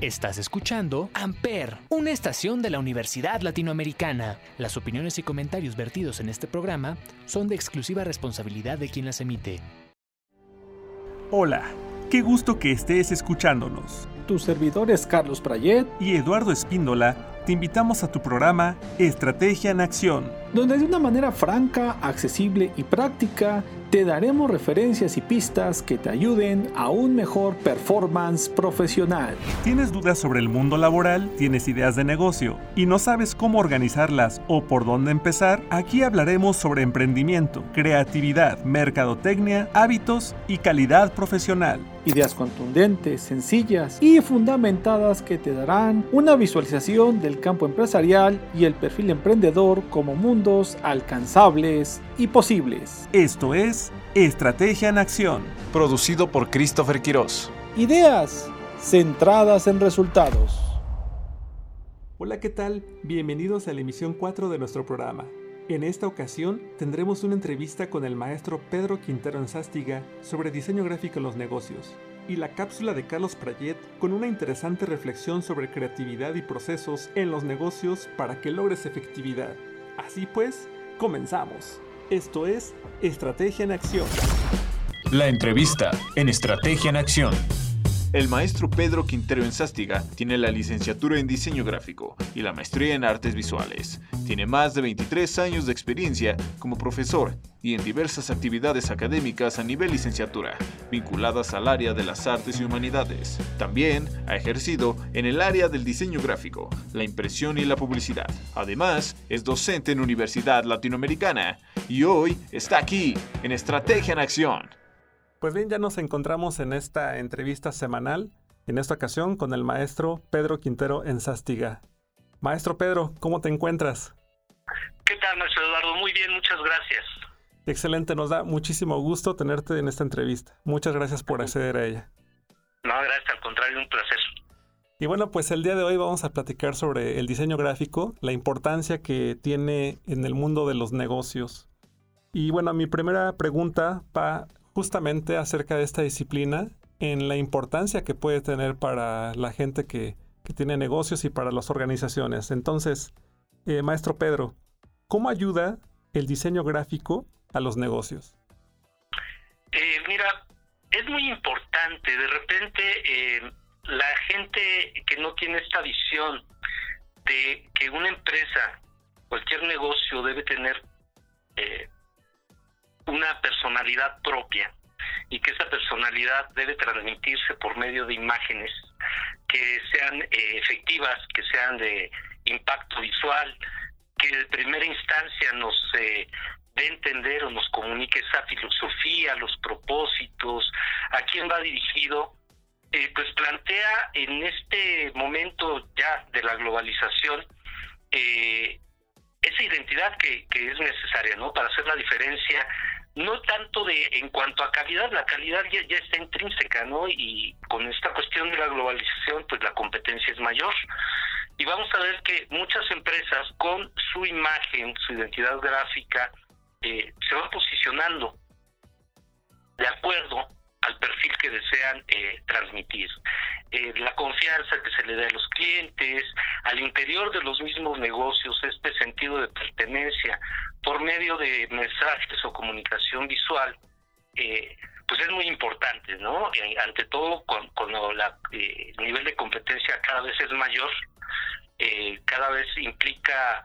Estás escuchando Amper, una estación de la Universidad Latinoamericana. Las opiniones y comentarios vertidos en este programa son de exclusiva responsabilidad de quien las emite. Hola, qué gusto que estés escuchándonos. Tus servidores Carlos Prayet y Eduardo Espíndola te invitamos a tu programa Estrategia en Acción, donde de una manera franca, accesible y práctica te daremos referencias y pistas que te ayuden a un mejor performance profesional. ¿Tienes dudas sobre el mundo laboral? ¿Tienes ideas de negocio y no sabes cómo organizarlas o por dónde empezar? Aquí hablaremos sobre emprendimiento, creatividad, mercadotecnia, hábitos y calidad profesional. Ideas contundentes, sencillas y fundamentadas que te darán una visualización del campo empresarial y el perfil emprendedor como mundos alcanzables y posibles. Esto es Estrategia en Acción. Producido por Christopher Quiroz. Ideas centradas en resultados. Hola, ¿qué tal? Bienvenidos a la emisión 4 de nuestro programa. En esta ocasión tendremos una entrevista con el maestro Pedro Quintero Enzástiga sobre diseño gráfico en los negocios y la cápsula de Carlos Prayet con una interesante reflexión sobre creatividad y procesos en los negocios para que logres efectividad. Así pues, comenzamos. Esto es Estrategia en Acción. La entrevista en Estrategia en Acción. El maestro Pedro Quintero Enzástiga tiene la licenciatura en diseño gráfico y la maestría en artes visuales. Tiene más de 23 años de experiencia como profesor y en diversas actividades académicas a nivel licenciatura, vinculadas al área de las artes y humanidades. También ha ejercido en el área del diseño gráfico, la impresión y la publicidad. Además, es docente en Universidad Latinoamericana y hoy está aquí en Estrategia en Acción. Pues bien, ya nos encontramos en esta entrevista semanal, en esta ocasión con el maestro Pedro Quintero en Sastiga. Maestro Pedro, ¿cómo te encuentras? ¿Qué tal, maestro Eduardo? Muy bien, muchas gracias. Excelente, nos da muchísimo gusto tenerte en esta entrevista. Muchas gracias por acceder a ella. No, gracias, al contrario, un placer. Y bueno, pues el día de hoy vamos a platicar sobre el diseño gráfico, la importancia que tiene en el mundo de los negocios. Y bueno, mi primera pregunta va justamente acerca de esta disciplina en la importancia que puede tener para la gente que, tiene negocios y para las organizaciones. Entonces, eh, maestro Pedro, ¿cómo ayuda el diseño gráfico a los negocios? Eh, mira, es muy importante. De repente, eh, la gente que no tiene esta visión de que una empresa, cualquier negocio debe tener una personalidad propia y que esa personalidad debe transmitirse por medio de imágenes que sean eh, efectivas, que sean de impacto visual, que de primera instancia nos eh, dé entender o nos comunique esa filosofía, los propósitos, a quién va dirigido, eh, pues plantea en este momento ya de la globalización esa identidad que, que es necesaria, ¿no? Para hacer la diferencia no tanto de en cuanto a calidad, la calidad ya, ya, está intrínseca, ¿no? Y con esta cuestión de la globalización, pues la competencia es mayor. Y vamos a ver que muchas empresas con su imagen, su identidad gráfica, eh, se van posicionando de acuerdo al perfil que desean eh, transmitir. Eh, la confianza que se le da a los clientes, al interior de los mismos negocios, este sentido de pertenencia por medio de mensajes o comunicación visual, eh, pues es muy importante, ¿no? ante todo, cuando el nivel de competencia cada vez es mayor, cada vez implica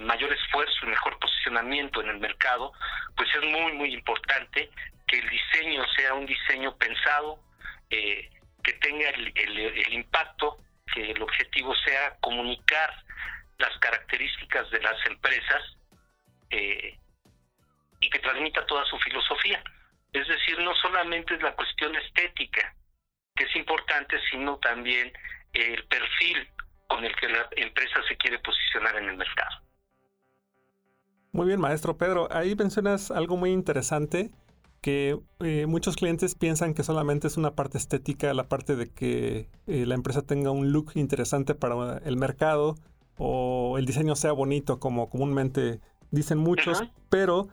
mayor esfuerzo y mejor posicionamiento en el mercado, pues es muy, muy importante que el diseño sea un diseño pensado, eh, que tenga el, impacto, que el objetivo sea comunicar las características de las empresas eh, y que transmita toda su filosofía. Es decir, no solamente es la cuestión estética, que es importante, sino también el perfil con el que la empresa se quiere posicionar en el mercado. Muy bien, maestro Pedro. Ahí mencionas algo muy interesante que eh, muchos clientes piensan que solamente es una parte estética, la parte de que eh, la empresa tenga un look interesante para el mercado o el diseño sea bonito, como comúnmente dicen muchos, pero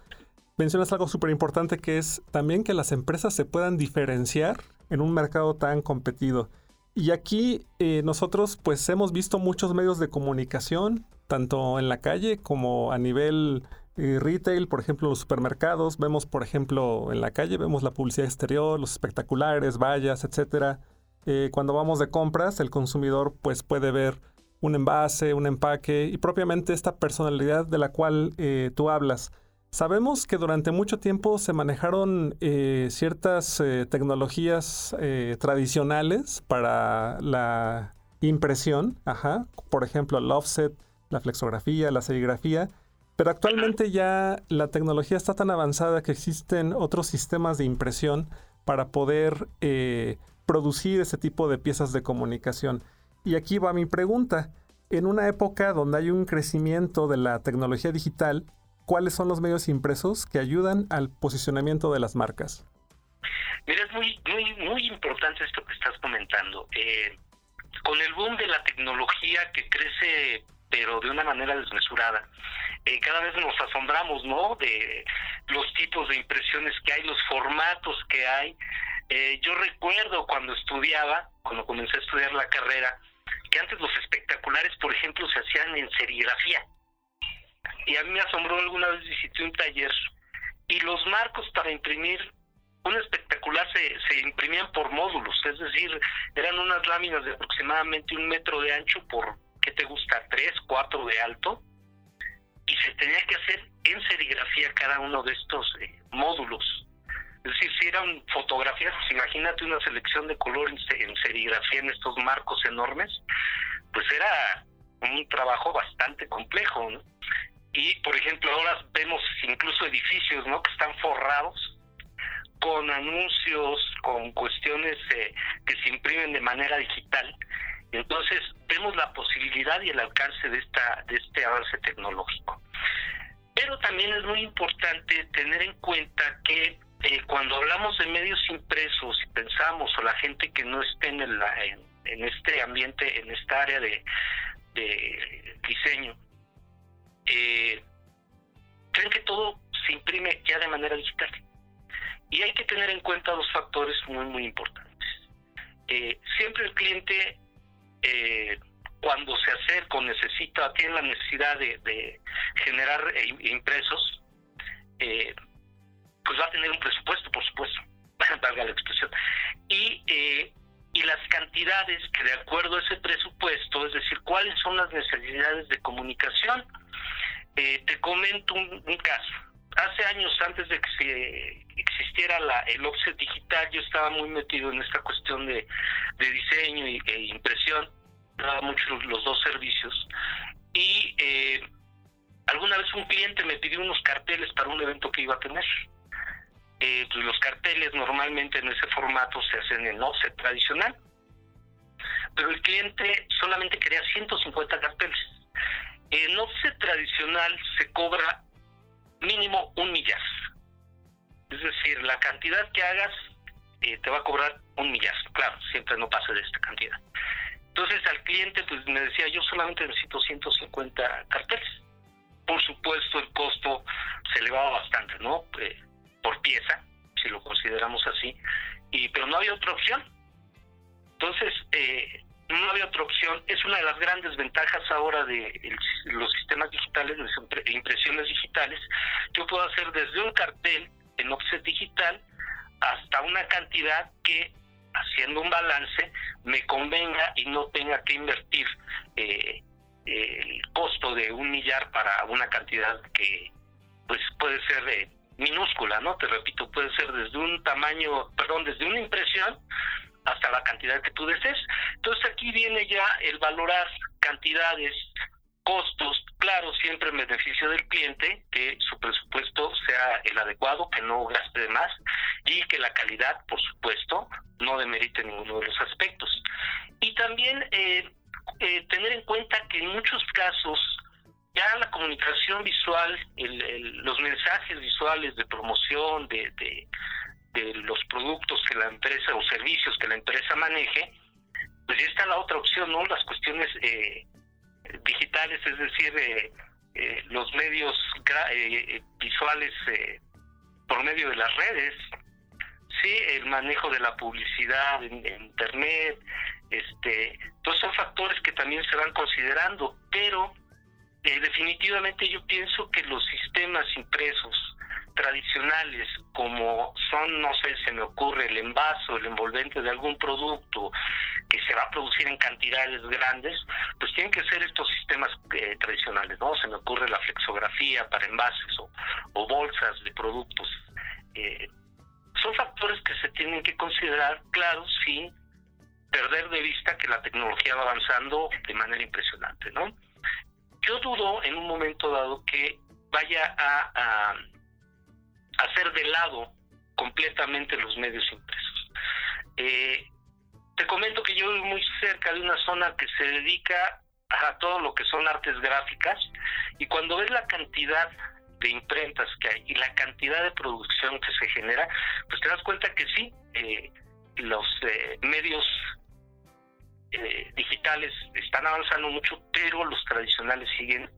mencionas algo súper importante que es también que las empresas se puedan diferenciar en un mercado tan competido. Y aquí eh, nosotros pues hemos visto muchos medios de comunicación, tanto en la calle como a nivel eh, retail, por ejemplo, los supermercados. Vemos, por ejemplo, en la calle, vemos la publicidad exterior, los espectaculares, vallas, etcétera. Eh, cuando vamos de compras, el consumidor pues puede ver un envase, un empaque y propiamente esta personalidad de la cual tú hablas. Sabemos que durante mucho tiempo se manejaron eh, ciertas eh, tecnologías eh, tradicionales para la impresión, ajá, por ejemplo el offset, la flexografía, la serigrafía, pero actualmente ya la tecnología está tan avanzada que existen otros sistemas de impresión para poder producir ese tipo de piezas de comunicación. Y aquí va mi pregunta. En una época donde hay un crecimiento de la tecnología digital, cuáles son los medios impresos que ayudan al posicionamiento de las marcas. Mira, es muy, muy, muy importante esto que estás comentando. Eh, con el boom de la tecnología que crece, pero de una manera desmesurada, eh, cada vez nos asombramos, ¿no? De los tipos de impresiones que hay, los formatos que hay. Eh, yo recuerdo cuando estudiaba, cuando comencé a estudiar la carrera, que antes los espectaculares, por ejemplo, se hacían en serigrafía y a mí me asombró alguna vez visité un taller y los marcos para imprimir un espectacular se, se imprimían por módulos, es decir, eran unas láminas de aproximadamente un metro de ancho por, ¿qué te gusta? Tres, cuatro de alto, y se tenía que hacer en serigrafía cada uno de estos eh, módulos. Es decir, si eran fotografías, pues imagínate una selección de color en, serigrafía en estos marcos enormes, pues era un trabajo bastante complejo, ¿no? y por ejemplo ahora vemos incluso edificios no que están forrados con anuncios con cuestiones eh, que se imprimen de manera digital entonces vemos la posibilidad y el alcance de esta de este avance tecnológico pero también es muy importante tener en cuenta que eh, cuando hablamos de medios impresos y pensamos o la gente que no esté en, el, en, este ambiente en esta área de diseño eh, creen que todo se imprime ya de manera digital. Y hay que tener en cuenta dos factores muy, muy importantes. Eh, siempre el cliente, eh, cuando se acerca o necesita, tiene la necesidad de, generar eh, impresos, pues va a tener un presupuesto, por supuesto, valga la expresión. Y, y las cantidades que de acuerdo a ese presupuesto, es decir, cuáles son las necesidades de comunicación, eh, te comento un, caso. Hace años antes de que se existiera la, el offset digital, yo estaba muy metido en esta cuestión de, diseño y, e impresión, daba mucho los, dos servicios. Y eh, alguna vez un cliente me pidió unos carteles para un evento que iba a tener. Eh, pues los carteles normalmente en ese formato se hacen en offset tradicional, pero el cliente solamente quería 150 carteles. En offset tradicional se cobra mínimo un millar. Es decir, la cantidad que hagas eh, te va a cobrar un millar. Claro, siempre no pasa de esta cantidad. Entonces al cliente pues me decía, yo solamente necesito 150 carteles. Por supuesto el costo se elevaba bastante, ¿no? Eh, por pieza, si lo consideramos así. Y, pero no había otra opción. Entonces, eh, no había otra opción. Es una de las grandes ventajas ahora de los sistemas digitales, de impresiones digitales. Yo puedo hacer desde un cartel en offset digital hasta una cantidad que, haciendo un balance, me convenga y no tenga que invertir eh, el costo de un millar para una cantidad que pues puede ser eh, minúscula, ¿no? Te repito, puede ser desde un tamaño, perdón, desde una impresión hasta la cantidad que tú desees. Entonces aquí viene ya el valorar cantidades, costos, claro, siempre en beneficio del cliente, que su presupuesto sea el adecuado, que no gaste de más y que la calidad, por supuesto, no demerite ninguno de los aspectos. Y también eh, eh, tener en cuenta que en muchos casos ya la comunicación visual, los mensajes visuales de promoción, de los productos que la empresa o servicios que la empresa maneje, pues ya está la otra opción, ¿no? Las cuestiones eh, digitales, es decir, eh, eh, los medios visuales por medio de las redes, sí, el manejo de la publicidad en, Internet, Este, entonces son factores que también se van considerando, pero eh, definitivamente yo pienso que los sistemas impresos tradicionales como son, no sé, se me ocurre el envaso, el envolvente de algún producto que se va a producir en cantidades grandes, pues tienen que ser estos sistemas eh, tradicionales, ¿no? Se me ocurre la flexografía para envases o, bolsas de productos. Eh, son factores que se tienen que considerar, claro, sin perder de vista que la tecnología va avanzando de manera impresionante, ¿no? Yo dudo en un momento dado que vaya a hacer de lado completamente los medios impresos. Eh, te comento que yo vivo muy cerca de una zona que se dedica a todo lo que son artes gráficas y cuando ves la cantidad de imprentas que hay y la cantidad de producción que se genera, pues te das cuenta que sí, eh, los eh, medios digitales están avanzando mucho, pero los tradicionales siguen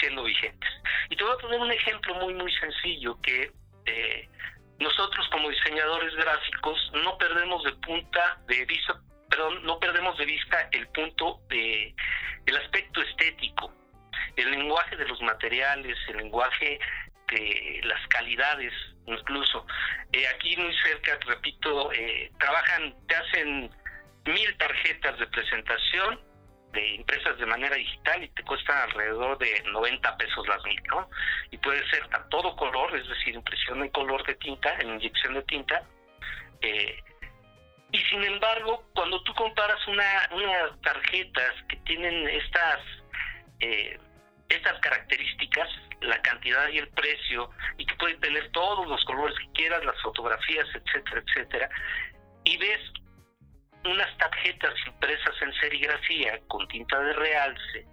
siendo vigentes. Y te voy a poner un ejemplo muy, muy sencillo que eh, nosotros como diseñadores gráficos no perdemos de punta de vista, perdón, no perdemos de vista el punto de el aspecto estético, el lenguaje de los materiales, el lenguaje de las calidades, incluso. Eh, aquí muy cerca, repito, eh, trabajan, te hacen mil tarjetas de presentación de impresas de manera digital y te cuesta alrededor de 90 pesos las mil, ¿no? Y puede ser a todo color, es decir, impresión en color de tinta, en inyección de tinta. Eh, y sin embargo, cuando tú comparas una, unas tarjetas que tienen estas, eh, estas características, la cantidad y el precio, y que pueden tener todos los colores que quieras, las fotografías, etcétera, etcétera, y ves unas tarjetas impresas en serigrafía con tinta de realce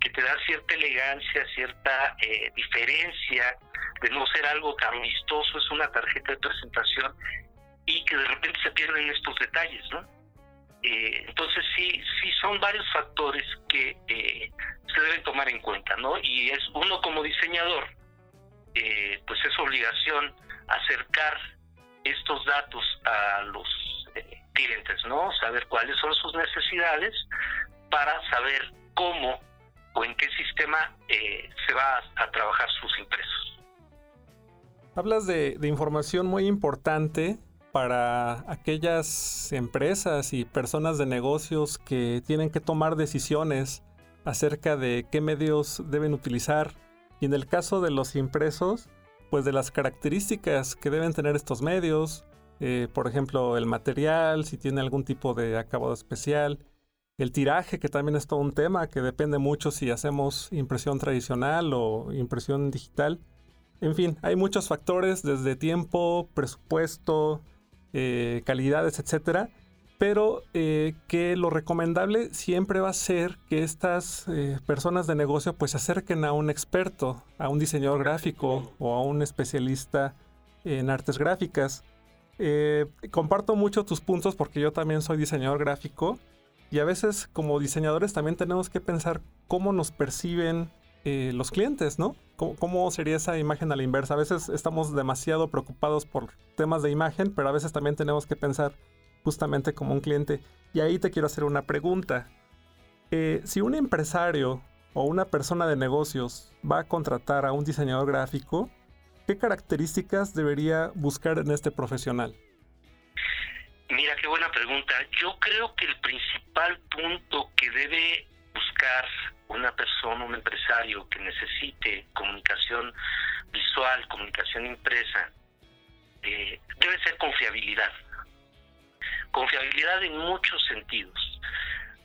que te da cierta elegancia, cierta eh, diferencia de no ser algo tan es una tarjeta de presentación y que de repente se pierden estos detalles, ¿no? Eh, entonces sí, sí son varios factores que eh, se deben tomar en cuenta, ¿no? Y es uno como diseñador, pues es obligación acercar estos datos a los clientes, ¿no? Saber cuáles son sus necesidades para saber cómo o en qué sistema eh, se va a, trabajar sus impresos. Hablas de, de información muy importante para aquellas empresas y personas de negocios que tienen que tomar decisiones acerca de qué medios deben utilizar y en el caso de los impresos, pues de las características que deben tener estos medios, eh, por ejemplo, el material, si tiene algún tipo de acabado especial, el tiraje, que también es todo un tema, que depende mucho si hacemos impresión tradicional o impresión digital. En fin, hay muchos factores desde tiempo, presupuesto, eh, calidades, etcétera. Pero eh, que lo recomendable siempre va a ser que estas personas de negocio pues se acerquen a un experto, a un diseñador gráfico o a un especialista en artes gráficas eh, comparto mucho tus puntos porque yo también soy diseñador gráfico y a veces como diseñadores también tenemos que pensar cómo nos perciben eh, los clientes, ¿no? ¿Cómo, sería esa imagen a la inversa? A veces estamos demasiado preocupados por temas de imagen, pero a veces también tenemos que pensar justamente como un cliente. Y ahí te quiero hacer una pregunta. Eh, si un empresario o una persona de negocios va a contratar a un diseñador gráfico, ¿Qué características debería buscar en este profesional? Mira, qué buena pregunta. Yo creo que el principal punto que debe buscar una persona, un empresario que necesite comunicación visual, comunicación impresa, eh, debe ser confiabilidad. Confiabilidad en muchos sentidos.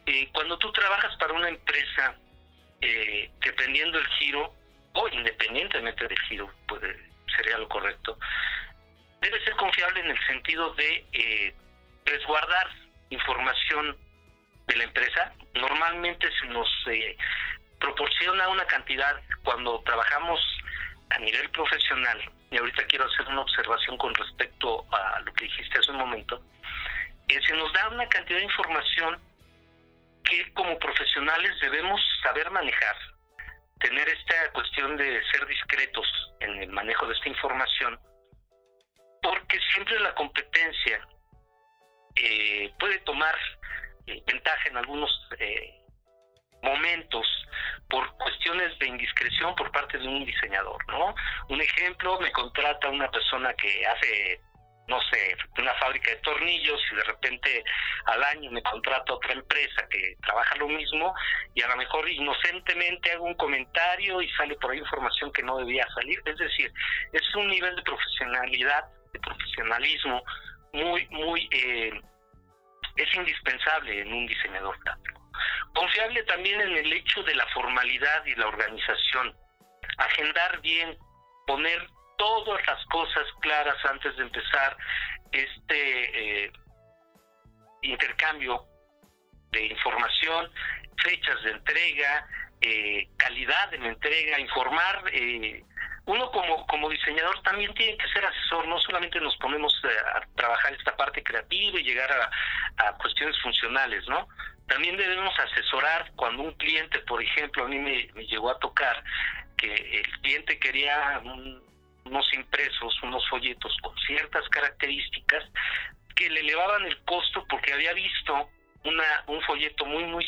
Eh, cuando tú trabajas para una empresa, eh, dependiendo del giro, o independientemente del giro, puede sería lo correcto, debe ser confiable en el sentido de eh, resguardar información de la empresa. Normalmente se nos eh, proporciona una cantidad cuando trabajamos a nivel profesional, y ahorita quiero hacer una observación con respecto a lo que dijiste hace un momento, eh, se nos da una cantidad de información que como profesionales debemos saber manejar tener esta cuestión de ser discretos en el manejo de esta información, porque siempre la competencia eh, puede tomar eh, ventaja en algunos momentos por cuestiones de indiscreción por parte de un diseñador, ¿no? Un ejemplo, me contrata una persona que hace no sé, una fábrica de tornillos y de repente al año me contrata otra empresa que trabaja lo mismo y a lo mejor inocentemente hago un comentario y sale por ahí información que no debía salir. Es decir, es un nivel de profesionalidad, de profesionalismo muy, muy, eh, es indispensable en un diseñador gráfico. Confiable también en el hecho de la formalidad y la organización. Agendar bien, poner todas las cosas claras antes de empezar este eh, intercambio de información, fechas de entrega, eh, calidad de la entrega, informar. Eh, uno como, como diseñador también tiene que ser asesor, no solamente nos ponemos a trabajar esta parte creativa y llegar a, a cuestiones funcionales, ¿no? También debemos asesorar cuando un cliente, por ejemplo, a mí me, me llegó a tocar que el cliente quería un, unos impresos, unos folletos con ciertas características que le elevaban el costo porque había visto una, un folleto muy, muy,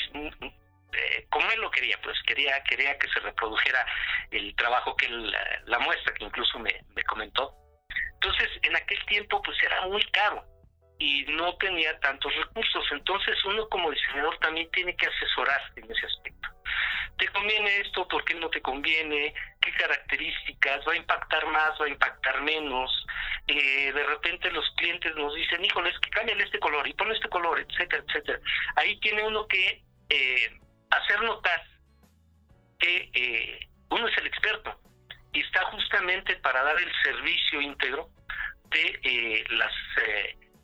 eh, como él lo quería, pues quería, quería que se reprodujera el trabajo que él, la, muestra que incluso me, me comentó. Entonces, en aquel tiempo, pues era muy caro y no tenía tantos recursos. Entonces, uno como diseñador también tiene que asesorar en ese aspecto. ¿Te conviene esto? ¿Por qué no te conviene? ¿Qué características? ¿Va a impactar más? ¿Va a impactar menos? Eh, de repente los clientes nos dicen, híjole, es que cámbiale este color y pon este color, etcétera, etcétera. Ahí tiene uno que eh, hacer notar que eh, uno es el experto y está justamente para dar el servicio íntegro de las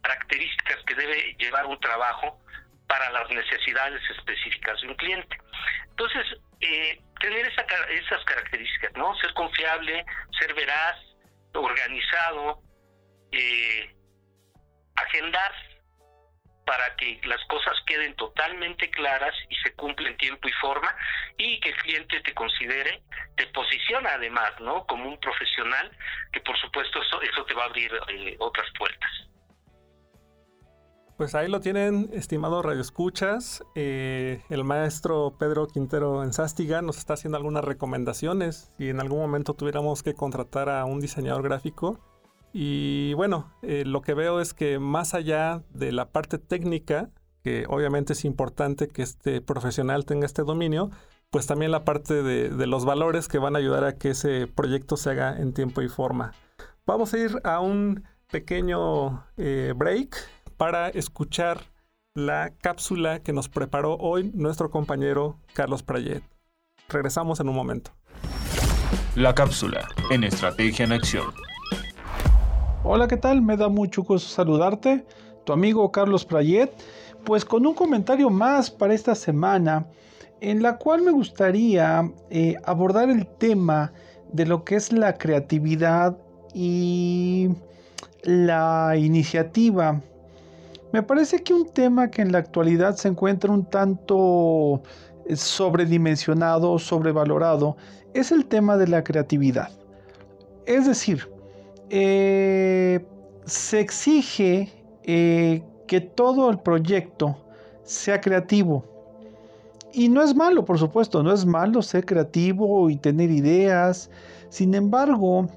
características que debe llevar un trabajo para las necesidades específicas de un cliente. Entonces, eh, tener esa, esas características, ¿no? Ser confiable, ser veraz, organizado, eh, agendar para que las cosas queden totalmente claras y se cumplen tiempo y forma y que el cliente te considere, te posiciona además, ¿no? Como un profesional que por supuesto eso, eso te va a abrir eh, otras puertas. Pues ahí lo tienen, estimado Radio Escuchas. Eh, el maestro Pedro Quintero en Sástiga nos está haciendo algunas recomendaciones si en algún momento tuviéramos que contratar a un diseñador gráfico. Y bueno, eh, lo que veo es que más allá de la parte técnica, que obviamente es importante que este profesional tenga este dominio, pues también la parte de, los valores que van a ayudar a que ese proyecto se haga en tiempo y forma. Vamos a ir a un pequeño eh, break para escuchar la cápsula que nos preparó hoy nuestro compañero Carlos Prayet. Regresamos en un momento. La cápsula en Estrategia en Acción. Hola, ¿qué tal? Me da mucho gusto saludarte, tu amigo Carlos Prayet, pues con un comentario más para esta semana, en la cual me gustaría eh, abordar el tema de lo que es la creatividad y la iniciativa me parece que un tema que en la actualidad se encuentra un tanto eh, sobredimensionado, sobrevalorado, es el tema de la creatividad. Es decir, eh, se exige eh, que todo el proyecto sea creativo. Y no es malo, por supuesto, no es malo ser creativo y tener ideas. Sin embargo,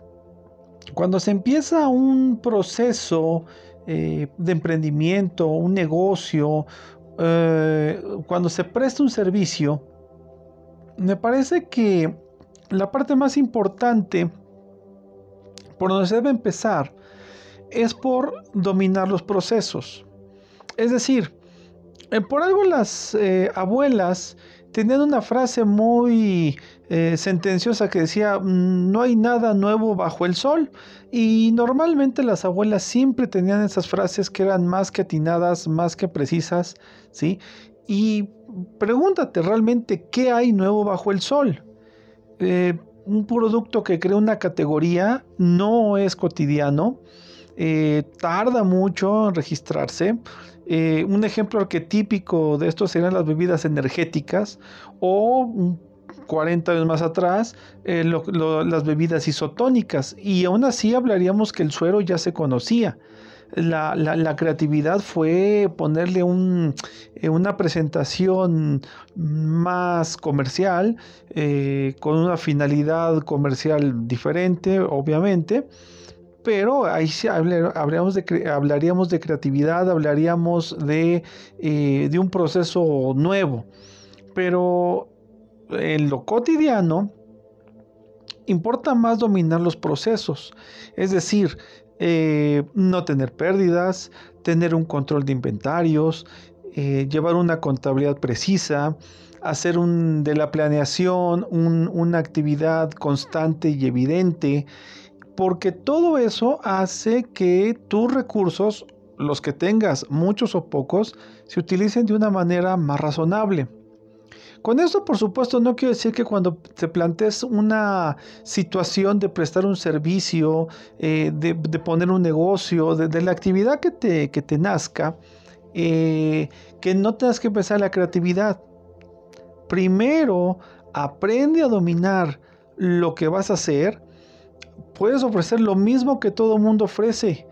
cuando se empieza un proceso eh, de emprendimiento, un negocio, eh, cuando se presta un servicio, me parece que la parte más importante por donde se debe empezar es por dominar los procesos. Es decir, eh, por algo las abuelas tenían una frase muy eh, sentenciosa que decía, mm, no hay nada nuevo bajo el sol. Y normalmente las abuelas siempre tenían esas frases que eran más que atinadas, más que precisas, ¿sí? Y pregúntate realmente qué hay nuevo bajo el sol. Eh, un producto que crea una categoría no es cotidiano, eh, tarda mucho en registrarse. Un ejemplo arquetípico de esto serían las bebidas energéticas o 40 años más atrás eh, las bebidas isotónicas y aún así hablaríamos que el suero ya se conocía. la, creatividad fue ponerle un, eh, una presentación más comercial, eh, con una finalidad comercial diferente, obviamente. Pero ahí sí hablaríamos de, creatividad, hablaríamos de, de un proceso nuevo. Pero en lo cotidiano, importa más dominar los procesos, es decir, eh, no tener pérdidas, tener un control de inventarios, eh, llevar una contabilidad precisa, hacer un, de la planeación una actividad constante y evidente, porque todo eso hace que tus recursos, los que tengas, muchos o pocos, se utilicen de una manera más razonable. Con esto, por supuesto, no quiero decir que cuando te plantees una situación de prestar un servicio, eh, de, poner un negocio, de, la actividad que te, te nazca, eh, que no tengas que empezar la creatividad. Primero, aprende a dominar lo que vas a hacer. Puedes ofrecer lo mismo que todo mundo ofrece.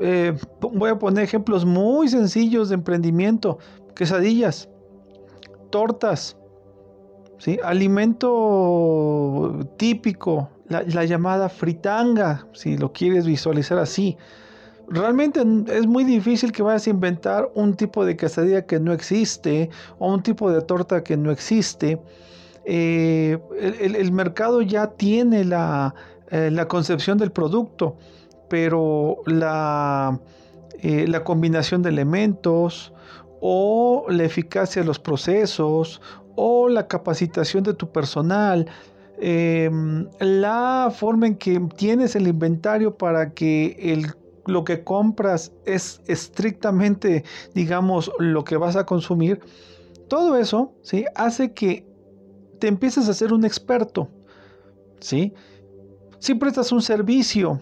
Eh, voy a poner ejemplos muy sencillos de emprendimiento. Quesadillas, tortas, Alimento típico, la, llamada fritanga, si lo quieres visualizar así. Realmente es muy difícil que vayas a inventar un tipo de quesadilla que no existe o un tipo de torta que no existe. Eh, el, mercado ya tiene la, eh, concepción del producto, pero eh, la combinación de elementos o la eficacia de los procesos o la capacitación de tu personal, em, la forma en que tienes el inventario para que el, lo que compras es estrictamente, digamos, lo que vas a consumir, todo eso ¿sí? hace que te empieces a ser un experto. ¿sí? Si prestas un servicio,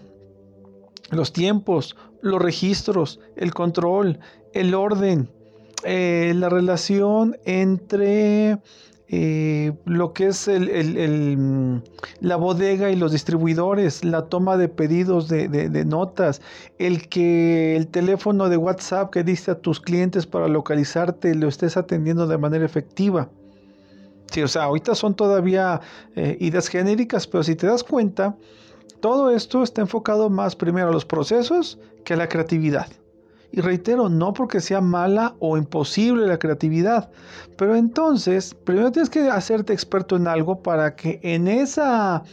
los tiempos, los registros, el control, el orden, eh, la relación entre eh, lo que es mm, la bodega y los distribuidores, la toma de pedidos de, notas, el que el teléfono de WhatsApp que diste a tus clientes para localizarte lo estés atendiendo de manera efectiva. Sí, o sea, ahorita son todavía eh, ideas genéricas, pero si te das cuenta, todo esto está enfocado más primero a los procesos que a la creatividad. Y reitero, no porque sea mala o imposible la creatividad, pero entonces primero tienes que hacerte experto en algo para que en esa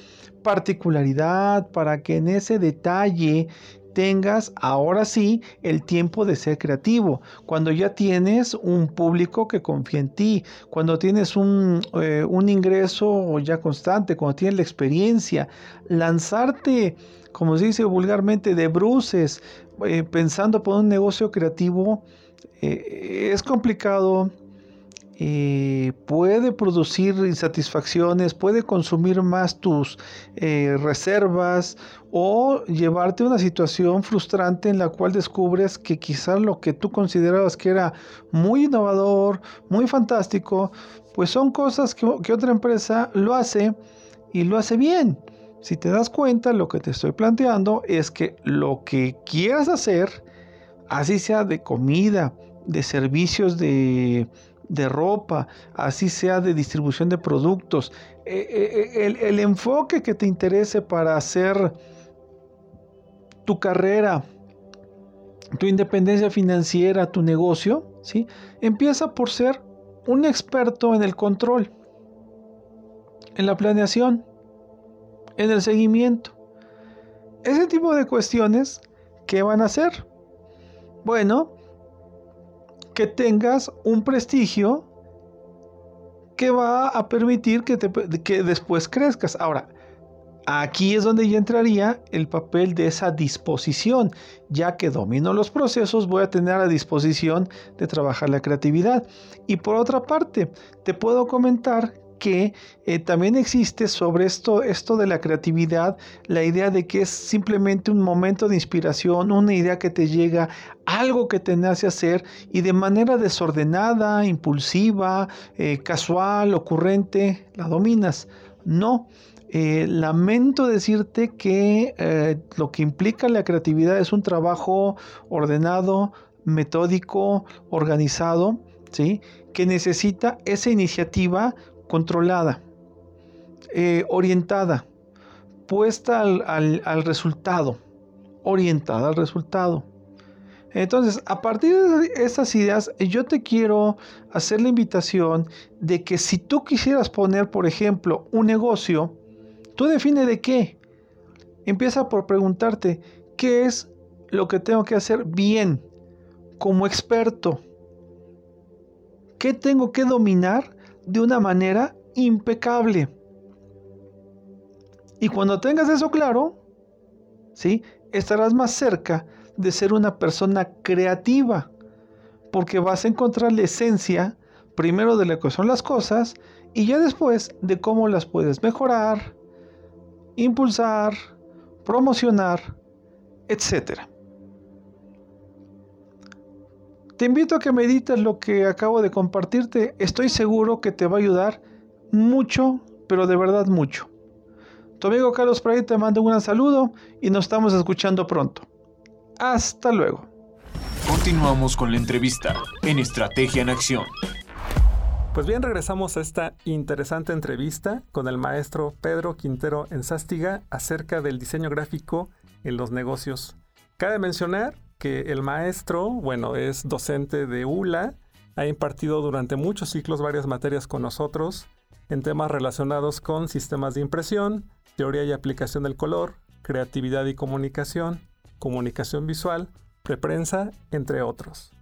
particularidad, para que en ese detalle tengas ahora sí el tiempo de ser creativo, cuando ya tienes un público que confía en ti, cuando tienes un, eh, un ingreso ya constante, cuando tienes la experiencia, lanzarte, como se dice vulgarmente, de bruces, eh, pensando por un negocio creativo, eh, es complicado, eh, puede producir insatisfacciones, puede consumir más tus eh, reservas o llevarte a una situación frustrante en la cual descubres que quizás lo que tú considerabas que era muy innovador, muy fantástico, pues son cosas que, que otra empresa lo hace y lo hace bien. Si te das cuenta, lo que te estoy planteando es que lo que quieras hacer, así sea de comida, de servicios de de ropa, así sea de distribución de productos, eh, eh, eh, el, enfoque que te interese para hacer tu carrera, tu independencia financiera, tu negocio, ¿sí? empieza por ser un experto en el control, en la planeación, en el seguimiento. Ese tipo de cuestiones, ¿qué van a hacer? Bueno, que tengas un prestigio que va a permitir que, que después crezcas. Ahora, Aquí es donde ya entraría el papel de esa disposición. Ya que domino los procesos, voy a tener a disposición de trabajar la creatividad. Y por otra parte, te puedo comentar que eh, también existe sobre esto, esto de la creatividad, la idea de que es simplemente un momento de inspiración, una idea que te llega, algo que te nace hacer y de manera desordenada, impulsiva, eh, casual, ocurrente, la dominas. No, Eh, lamento decirte que lo que implica la creatividad es un trabajo ordenado, metódico, organizado, ¿sí? que necesita esa iniciativa controlada, eh, orientada, puesta al resultado, orientada al resultado. Entonces, a partir de estas ideas, yo te quiero hacer la invitación de que si tú quisieras poner, por ejemplo, un negocio, tú define de qué. Empieza por preguntarte, ¿qué es lo que tengo que hacer bien como experto? ¿Qué tengo que dominar de una manera impecable? Y cuando tengas eso claro, ¿sí? estarás más cerca de ser una persona creativa, porque vas a encontrar la esencia primero de lo que son las cosas y ya después de cómo las puedes mejorar, impulsar, promocionar, etc. Te invito a que medites lo que acabo de compartirte. Estoy seguro que te va a ayudar mucho, pero de verdad mucho. Tu amigo Carlos Prey te manda un gran saludo y nos estamos escuchando pronto. Hasta luego. Continuamos con la entrevista en Estrategia en Acción. Pues bien, regresamos a esta interesante entrevista con el maestro Pedro Quintero en Sástiga acerca del diseño gráfico en los negocios. Cabe mencionar que el maestro, bueno, es docente de ULA, ha impartido durante muchos ciclos varias materias con nosotros en temas relacionados con sistemas de impresión, teoría y aplicación del color, creatividad y comunicación, comunicación visual, preprensa, entre otros.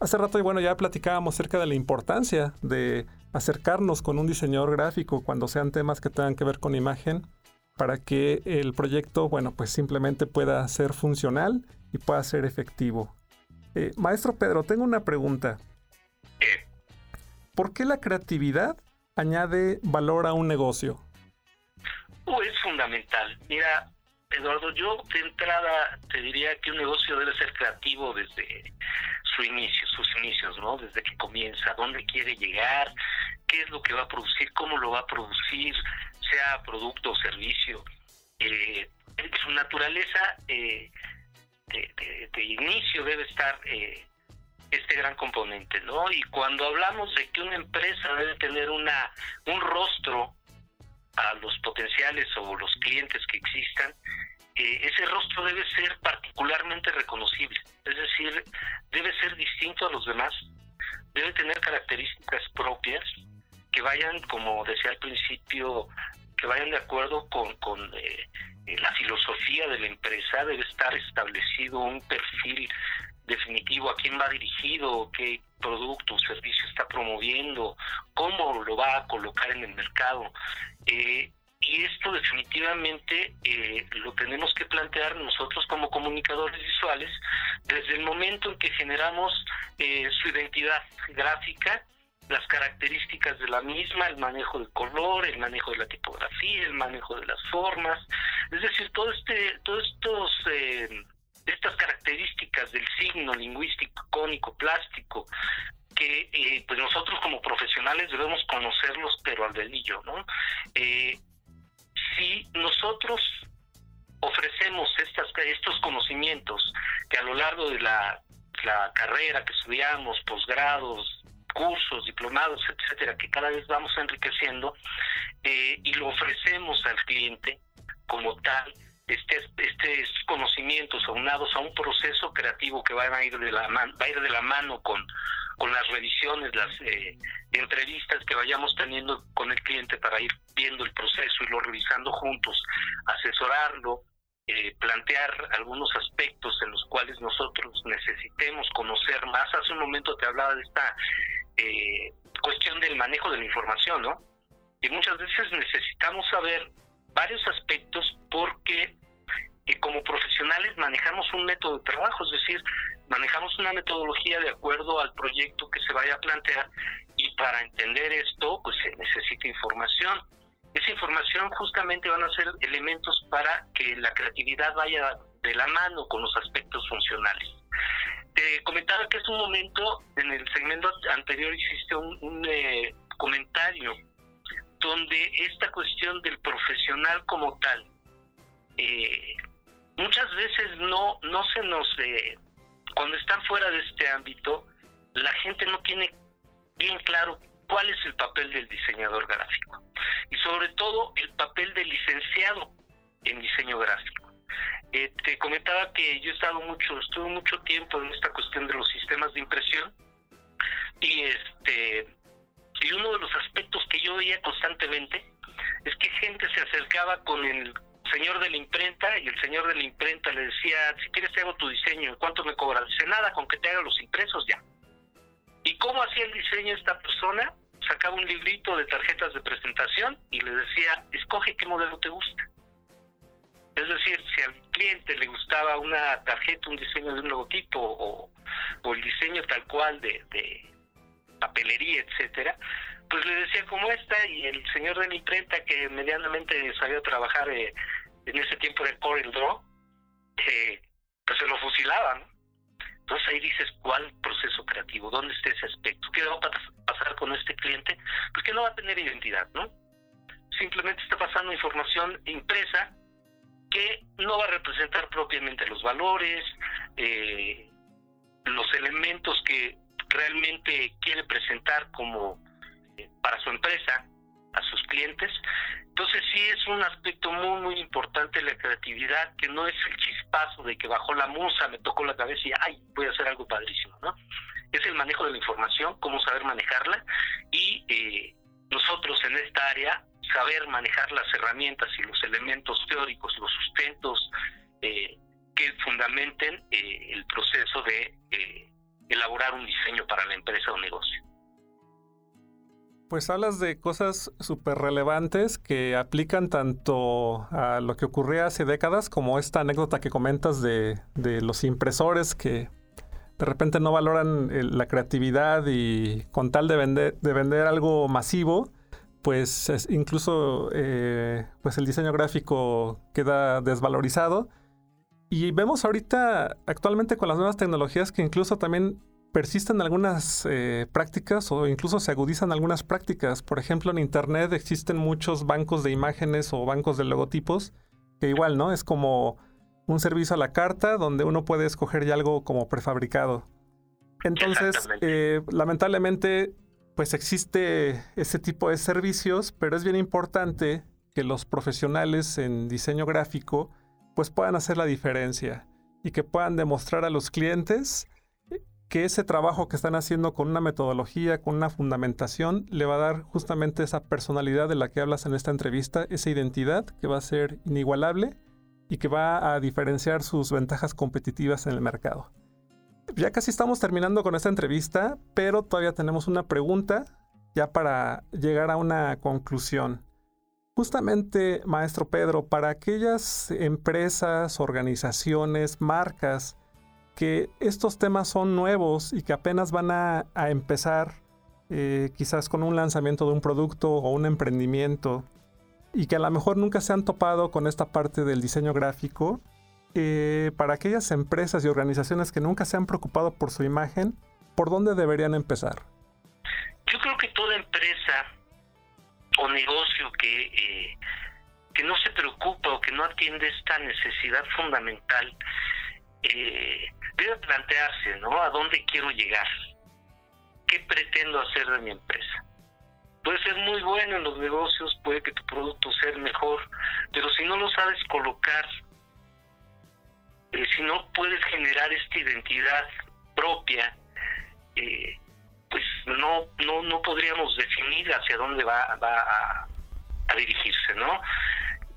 Hace rato, y bueno, ya platicábamos acerca de la importancia de acercarnos con un diseñador gráfico cuando sean temas que tengan que ver con imagen para que el proyecto, bueno, pues simplemente pueda ser funcional y pueda ser efectivo. Eh, maestro Pedro, tengo una pregunta. ¿Por qué la creatividad añade valor a un negocio? Uh, es fundamental. Mira, Eduardo, yo de entrada te diría que un negocio debe ser creativo desde su inicio, sus inicios, ¿no? Desde que comienza, dónde quiere llegar, qué es lo que va a producir, cómo lo va a producir, sea producto o servicio. Eh, su naturaleza eh, de, inicio debe estar eh, este gran componente, ¿no? Y cuando hablamos de que una empresa debe tener una un rostro a los potenciales o los clientes que existan, eh, ese rostro debe ser particularmente reconocible, es decir, debe ser distinto a los demás, debe tener características propias que vayan, como decía al principio, que vayan de acuerdo con, con eh, la filosofía de la empresa, debe estar establecido un perfil definitivo a quién va dirigido, qué producto o servicio está promoviendo, cómo lo va a colocar en el mercado. Eh, y esto definitivamente eh, lo tenemos que plantear nosotros como comunicadores visuales desde el momento en que generamos eh, su identidad gráfica, las características de la misma, el manejo del color, el manejo de la tipografía, el manejo de las formas, es decir, todo este, todos estos estas características del signo lingüístico, cónico, plástico, que eh, pues nosotros como profesionales debemos conocerlos pero al delillo, ¿no? Eh, si nosotros ofrecemos estas, estos conocimientos que a lo largo de la, carrera que estudiamos, posgrados, cursos, diplomados, etcétera, que cada vez vamos enriqueciendo, eh, y lo ofrecemos al cliente como tal, este, estos conocimientos aunados a un proceso creativo que va a ir de la mano, va a ir de la mano con, con las revisiones, las eh, entrevistas que vayamos teniendo con el cliente para ir viendo el proceso y lo revisando juntos, asesorarlo, eh, plantear algunos aspectos en los cuales nosotros necesitemos conocer más. Hace un momento te hablaba de esta eh, cuestión del manejo de la información, ¿no? Y muchas veces necesitamos saber varios aspectos porque eh, como profesionales manejamos un método de trabajo, es decir, manejamos una metodología de acuerdo al proyecto que se vaya a plantear y para entender esto pues se necesita información. Esa información justamente van a ser elementos para que la creatividad vaya de la mano con los aspectos funcionales. Te comentaba que es un momento, en el segmento anterior hiciste un, un eh, comentario donde esta cuestión del profesional como tal, eh, muchas veces no, no se nos, eh, cuando están fuera de este ámbito, la gente no tiene bien claro cuál es el papel del diseñador gráfico y sobre todo el papel del licenciado en diseño gráfico. Eh, te comentaba que yo he estado mucho, estuve mucho tiempo en esta cuestión de los sistemas de impresión y este y uno de los aspectos que yo veía constantemente es que gente se acercaba con el señor de la imprenta y el señor de la imprenta le decía, si quieres te hago tu diseño, ¿cuánto me cobras? Dice, nada, con que te haga los impresos ya. ¿Y cómo hacía el diseño esta persona? Sacaba un librito de tarjetas de presentación y le decía, escoge qué modelo te gusta. Es decir, si al cliente le gustaba una tarjeta, un diseño de un logotipo o, el diseño tal cual de, papelería, etcétera, pues le decía como esta y el señor de la imprenta que medianamente sabía trabajar eh, en ese tiempo de Corel Draw, eh, pues se lo fusilaban. Entonces ahí dices, ¿cuál proceso creativo? ¿Dónde está ese aspecto? ¿Qué va a pasar con este cliente? Pues que no va a tener identidad, ¿no? Simplemente está pasando información impresa que no va a representar propiamente los valores, eh, los elementos que realmente quiere presentar como eh, para su empresa a sus clientes. Entonces sí es un aspecto muy muy importante la creatividad, que no es el chispazo de que bajó la musa, me tocó la cabeza y ay, voy a hacer algo padrísimo, ¿no? Es el manejo de la información, cómo saber manejarla y eh, nosotros en esta área saber manejar las herramientas y los elementos teóricos, los sustentos eh, que fundamenten el proceso de elaborar un diseño para la empresa o negocio. Pues hablas de cosas súper relevantes que aplican tanto a lo que ocurría hace décadas como esta anécdota que comentas de, los impresores que de repente no valoran la creatividad y con tal de vender, de vender algo masivo, pues incluso eh, pues el diseño gráfico queda desvalorizado. Y vemos ahorita actualmente con las nuevas tecnologías que incluso también persisten algunas eh, prácticas o incluso se agudizan algunas prácticas. Por ejemplo, en Internet existen muchos bancos de imágenes o bancos de logotipos que igual, ¿no? Es como un servicio a la carta donde uno puede escoger ya algo como prefabricado. Entonces, eh, lamentablemente, pues existe ese tipo de servicios, pero es bien importante que los profesionales en diseño gráfico pues puedan hacer la diferencia y que puedan demostrar a los clientes que ese trabajo que están haciendo con una metodología, con una fundamentación, le va a dar justamente esa personalidad de la que hablas en esta entrevista, esa identidad que va a ser inigualable y que va a diferenciar sus ventajas competitivas en el mercado. Ya casi estamos terminando con esta entrevista, pero todavía tenemos una pregunta ya para llegar a una conclusión. Justamente, maestro Pedro, para aquellas empresas, organizaciones, marcas que estos temas son nuevos y que apenas van a, empezar eh, quizás con un lanzamiento de un producto o un emprendimiento y que a lo mejor nunca se han topado con esta parte del diseño gráfico, eh, para aquellas empresas y organizaciones que nunca se han preocupado por su imagen, ¿por dónde deberían empezar? Yo creo que toda empresa o negocio que, eh, que no se preocupa o que no atiende esta necesidad fundamental eh, debe plantearse, ¿no? ¿A dónde quiero llegar? ¿Qué pretendo hacer de mi empresa? Puede ser muy bueno en los negocios, puede que tu producto sea mejor, pero si no lo sabes colocar, eh, si no puedes generar esta identidad propia, eh, pues no, no, no podríamos definir hacia dónde va, va a, dirigirse, ¿no?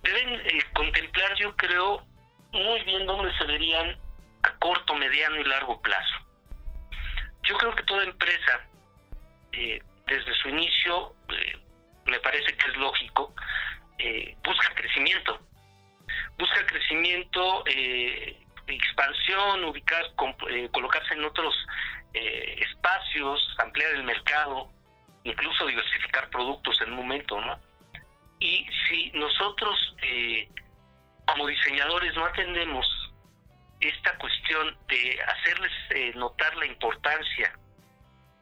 Deben eh, contemplar, yo creo, muy bien dónde se verían a corto, mediano y largo plazo. Yo creo que toda empresa, eh, desde su inicio, eh, me parece que es lógico, eh, busca crecimiento. Busca crecimiento, expansión, ubicar, colocarse en otros espacios, ampliar el mercado, incluso diversificar productos en un momento, ¿no? Y si nosotros, como diseñadores, no atendemos esta cuestión de hacerles eh, notar la importancia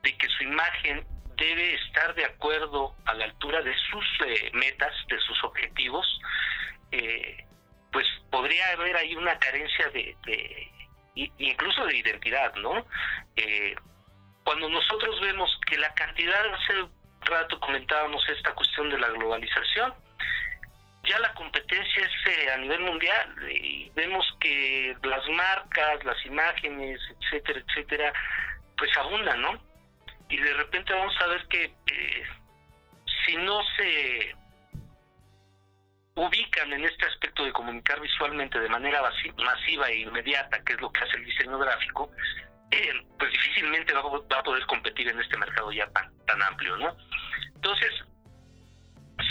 de que su imagen debe estar de acuerdo a la altura de sus eh, metas, de sus objetivos, eh, pues podría haber ahí una carencia de, incluso de identidad, ¿no? Eh, cuando nosotros vemos que la cantidad, hace rato comentábamos esta cuestión de la globalización, ya la competencia es eh, a nivel mundial y vemos que las marcas, las imágenes, etcétera, etcétera, pues abundan, ¿no? Y de repente vamos a ver que eh, si no se ubican en este aspecto de comunicar visualmente de manera masiva e inmediata, que es lo que hace el diseño gráfico, eh, pues difícilmente va, a poder competir en este mercado ya tan, tan amplio, ¿no? Entonces,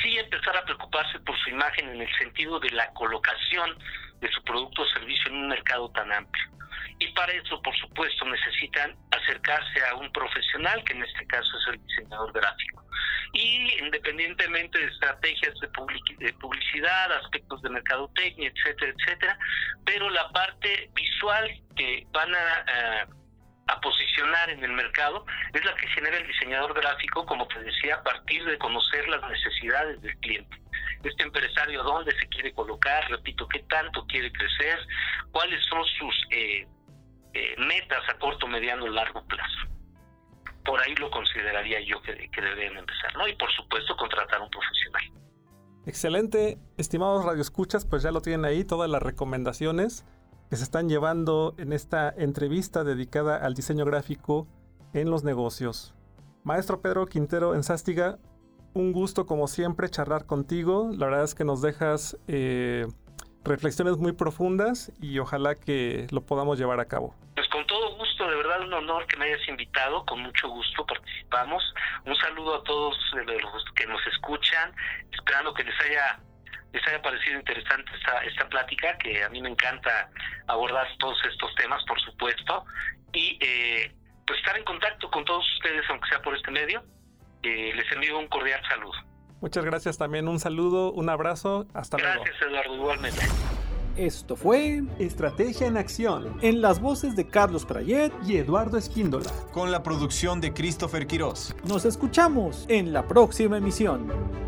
sí empezar a preocuparse por su imagen en el sentido de la colocación de su producto o servicio en un mercado tan amplio. Y para eso, por supuesto, necesitan acercarse a un profesional, que en este caso es el diseñador gráfico. Y independientemente de estrategias de, publicidad, aspectos de mercadotecnia, etcétera, etcétera, pero la parte visual que van a a posicionar en el mercado es la que genera el diseñador gráfico, como te decía, a partir de conocer las necesidades del cliente. Este empresario, dónde se quiere colocar, repito, qué tanto quiere crecer, cuáles son sus eh, eh, metas a corto, mediano, largo plazo. Por ahí lo consideraría yo que, que deben empezar, ¿no? Y por supuesto contratar a un profesional. Excelente, estimados radioescuchas, pues ya lo tienen ahí, todas las recomendaciones que se están llevando en esta entrevista dedicada al diseño gráfico en los negocios. Maestro Pedro Quintero en Sástiga, un gusto como siempre charlar contigo. La verdad es que nos dejas eh, reflexiones muy profundas y ojalá que lo podamos llevar a cabo. Pues con todo gusto, de verdad un honor que me hayas invitado, con mucho gusto participamos. Un saludo a todos los que nos escuchan, esperando que les haya les haya parecido interesante esta, esta plática, que a mí me encanta abordar todos estos temas, por supuesto, y eh, pues estar en contacto con todos ustedes, aunque sea por este medio. Eh, les envío un cordial saludo. Muchas gracias también, un saludo, un abrazo, hasta luego. Gracias Eduardo, igualmente. Esto fue Estrategia en Acción. En las voces de Carlos Prayet y Eduardo Espíndola. Con la producción de Christopher Quirós. Nos escuchamos en la próxima emisión.